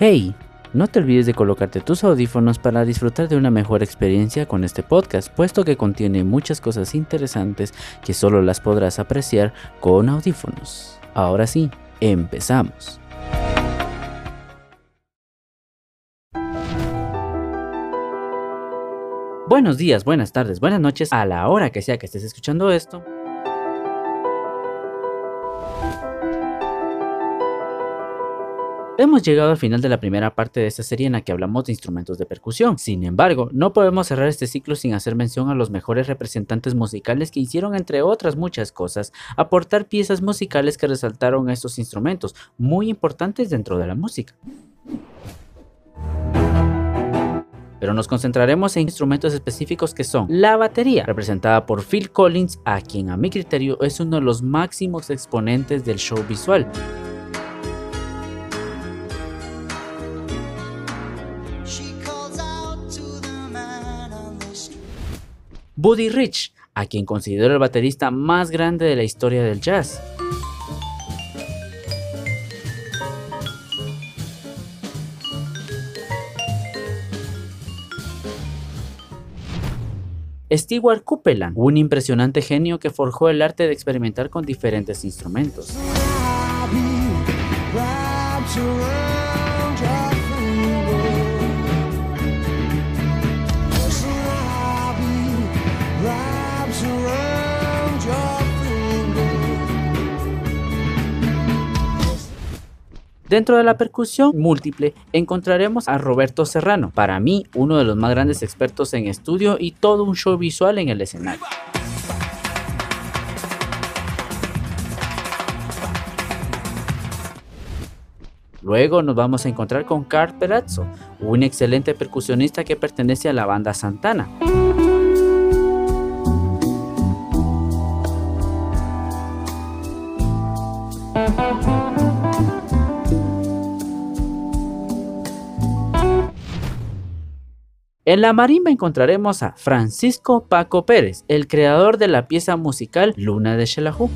Hey, no te olvides de colocarte tus audífonos para disfrutar de una mejor experiencia con este podcast, puesto que contiene muchas cosas interesantes que solo las podrás apreciar con audífonos. Ahora sí, empezamos. Buenos días, buenas tardes, buenas noches, a la hora que sea que estés escuchando esto. Hemos llegado al final de la primera parte de esta serie en la que hablamos de instrumentos de percusión. Sin embargo, no podemos cerrar este ciclo sin hacer mención a los mejores representantes musicales que hicieron, entre otras muchas cosas, aportar piezas musicales que resaltaron estos instrumentos, muy importantes dentro de la música. pero nos concentraremos en instrumentos específicos que son la batería, representada por Phil Collins, a quien a mi criterio es uno de los máximos exponentes del show visual. Buddy Rich, a quien considero el baterista más grande de la historia del jazz. Stewart Copeland, un impresionante genio que forjó el arte de experimentar con diferentes instrumentos. Dentro de la percusión múltiple encontraremos a Roberto Serrano, para mí uno de los más grandes expertos en estudio y todo un show visual en el escenario. Luego nos vamos a encontrar con Carl Perazzo, un excelente percusionista que pertenece a la banda Santana. En la marimba encontraremos a Francisco Paco Pérez, el creador de la pieza musical Luna de Xelajú.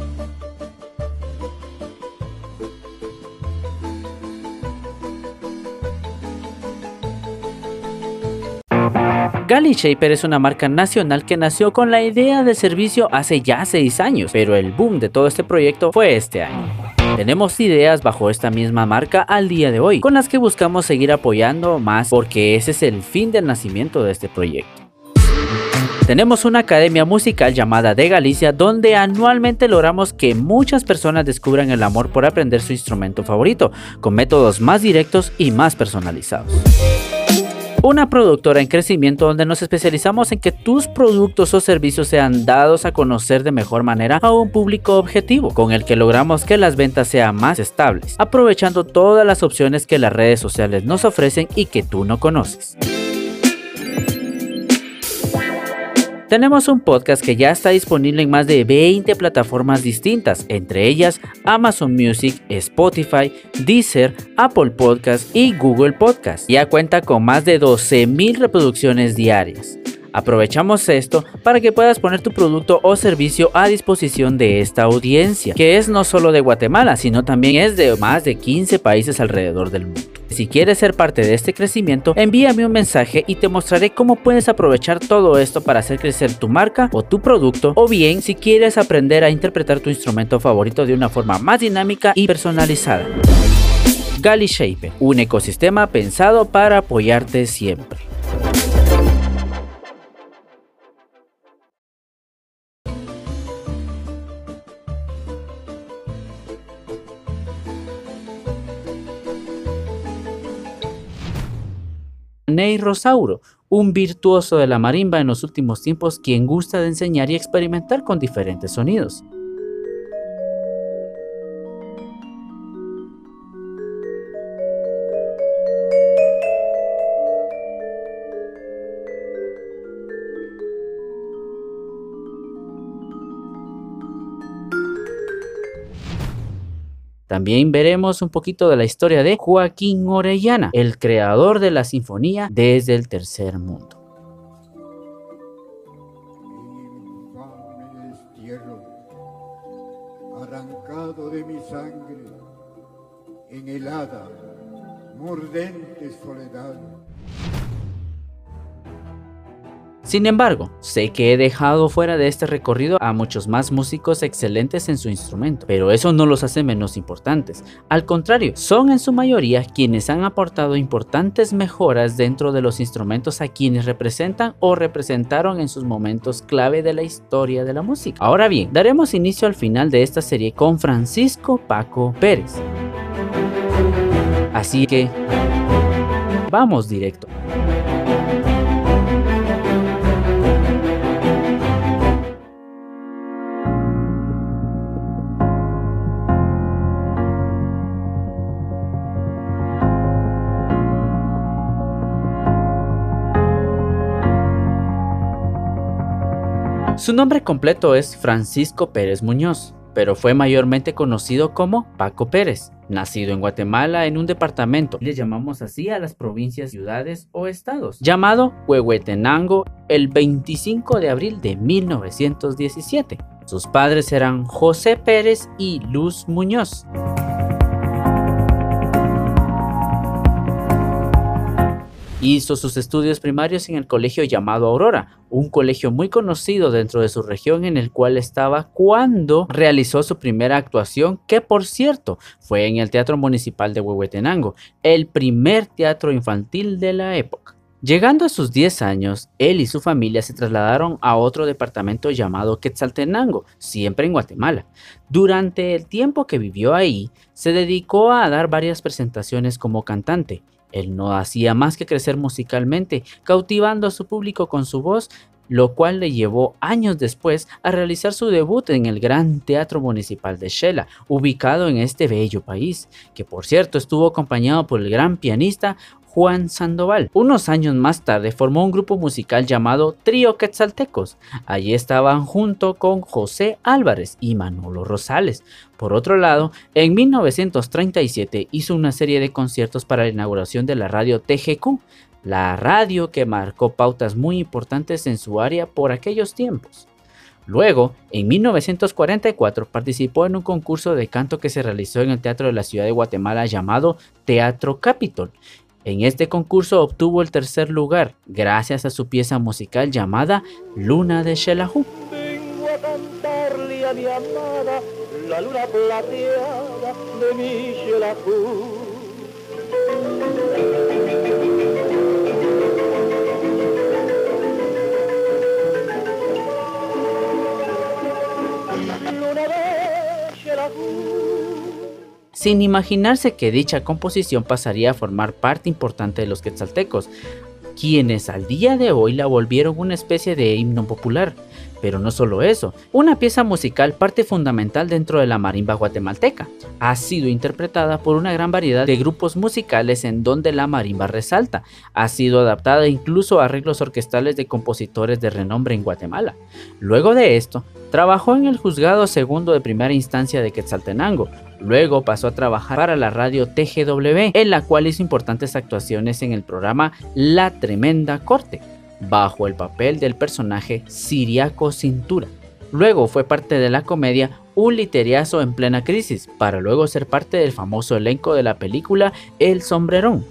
Galley Shaper es una marca nacional que nació con la idea de servicio hace ya 6 años, pero el boom de todo este proyecto fue este año. Tenemos ideas bajo esta misma marca al día de hoy, con las que buscamos seguir apoyando más porque ese es el fin del nacimiento de este proyecto. Tenemos una academia musical llamada De Galicia donde anualmente logramos que muchas personas descubran el amor por aprender su instrumento favorito, con métodos más directos y más personalizados una productora en crecimiento donde nos especializamos en que tus productos o servicios sean dados a conocer de mejor manera a un público objetivo, con el que logramos que las ventas sean más estables, aprovechando todas las opciones que las redes sociales nos ofrecen y que tú no conoces. Tenemos un podcast que ya está disponible en más de 20 plataformas distintas, entre ellas Amazon Music, Spotify, Deezer, Apple Podcast y Google Podcast. Ya cuenta con más de 12.000 reproducciones diarias. Aprovechamos esto para que puedas poner tu producto o servicio a disposición de esta audiencia, que es no solo de Guatemala, sino también es de más de 15 países alrededor del mundo. Si quieres ser parte de este crecimiento, envíame un mensaje y te mostraré cómo puedes aprovechar todo esto para hacer crecer tu marca o tu producto, o bien si quieres aprender a interpretar tu instrumento favorito de una forma más dinámica y personalizada. Gali Shape, un ecosistema pensado para apoyarte siempre. Ney Rosauro, un virtuoso de la marimba en los últimos tiempos quien gusta de enseñar y experimentar con diferentes sonidos. También veremos un poquito de la historia de Joaquín Orellana, el creador de la sinfonía desde el tercer mundo. de mi sangre en helada mordente soledad. Sin embargo, sé que he dejado fuera de este recorrido a muchos más músicos excelentes en su instrumento, pero eso no los hace menos importantes. Al contrario, son en su mayoría quienes han aportado importantes mejoras dentro de los instrumentos a quienes representan o representaron en sus momentos clave de la historia de la música. Ahora bien, daremos inicio al final de esta serie con Francisco Paco Pérez. Así que, vamos directo. Su nombre completo es Francisco Pérez Muñoz, pero fue mayormente conocido como Paco Pérez. Nacido en Guatemala en un departamento, le llamamos así a las provincias, ciudades o estados, llamado Huehuetenango el 25 de abril de 1917. Sus padres eran José Pérez y Luz Muñoz. Hizo sus estudios primarios en el colegio llamado Aurora, un colegio muy conocido dentro de su región en el cual estaba cuando realizó su primera actuación, que por cierto fue en el Teatro Municipal de Huehuetenango, el primer teatro infantil de la época. Llegando a sus 10 años, él y su familia se trasladaron a otro departamento llamado Quetzaltenango, siempre en Guatemala. Durante el tiempo que vivió ahí, se dedicó a dar varias presentaciones como cantante, él no hacía más que crecer musicalmente, cautivando a su público con su voz, lo cual le llevó años después a realizar su debut en el Gran Teatro Municipal de Shela, ubicado en este bello país, que por cierto estuvo acompañado por el gran pianista Juan Sandoval. Unos años más tarde formó un grupo musical llamado Trío Quetzaltecos. Allí estaban junto con José Álvarez y Manolo Rosales. Por otro lado, en 1937 hizo una serie de conciertos para la inauguración de la radio TGQ, la radio que marcó pautas muy importantes en su área por aquellos tiempos. Luego, en 1944, participó en un concurso de canto que se realizó en el Teatro de la Ciudad de Guatemala llamado Teatro Capitol en este concurso obtuvo el tercer lugar gracias a su pieza musical llamada Luna de Shelahu. Vengo a cantarle a mi amada la luna plateada de mi Shelahu. Luna de Shelahu sin imaginarse que dicha composición pasaría a formar parte importante de los quetzaltecos, quienes al día de hoy la volvieron una especie de himno popular. Pero no solo eso, una pieza musical parte fundamental dentro de la marimba guatemalteca. Ha sido interpretada por una gran variedad de grupos musicales en donde la marimba resalta. Ha sido adaptada incluso a arreglos orquestales de compositores de renombre en Guatemala. Luego de esto, trabajó en el juzgado segundo de primera instancia de Quetzaltenango, Luego pasó a trabajar para la radio TGW, en la cual hizo importantes actuaciones en el programa La Tremenda Corte, bajo el papel del personaje Siriaco Cintura. Luego fue parte de la comedia Un literiazo en plena crisis, para luego ser parte del famoso elenco de la película El Sombrerón.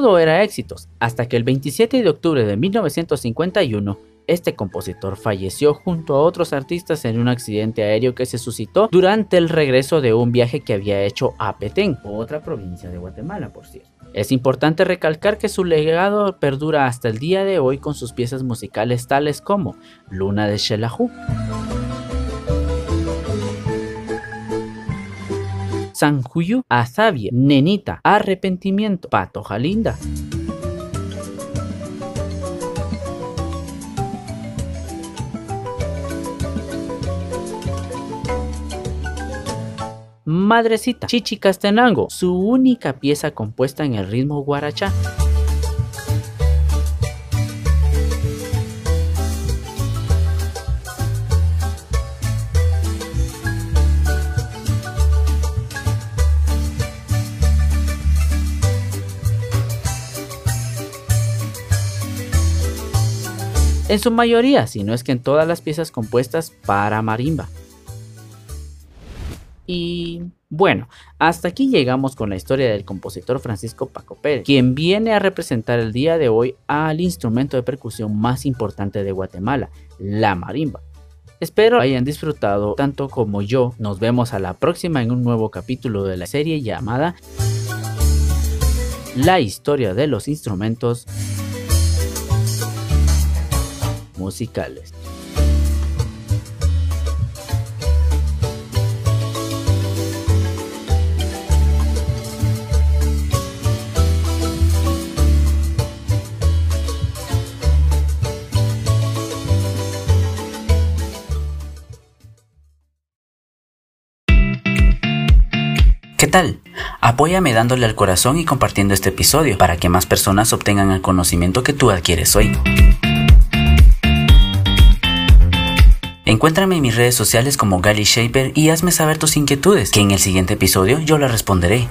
Todo era éxitos, hasta que el 27 de octubre de 1951, este compositor falleció junto a otros artistas en un accidente aéreo que se suscitó durante el regreso de un viaje que había hecho a Petén, otra provincia de Guatemala, por cierto. Es importante recalcar que su legado perdura hasta el día de hoy con sus piezas musicales tales como Luna de Shelahu. Sanjuyu, Azavia, Nenita, Arrepentimiento, Patoja Linda. Madrecita, Chichicastenango, su única pieza compuesta en el ritmo guarachá. En su mayoría, si no es que en todas las piezas compuestas para marimba. Y bueno, hasta aquí llegamos con la historia del compositor Francisco Paco Pérez, quien viene a representar el día de hoy al instrumento de percusión más importante de Guatemala, la marimba. Espero hayan disfrutado tanto como yo. Nos vemos a la próxima en un nuevo capítulo de la serie llamada La historia de los instrumentos musicales. ¿Qué tal? Apóyame dándole al corazón y compartiendo este episodio para que más personas obtengan el conocimiento que tú adquieres hoy. Encuéntrame en mis redes sociales como Gali Shaper y hazme saber tus inquietudes, que en el siguiente episodio yo las responderé.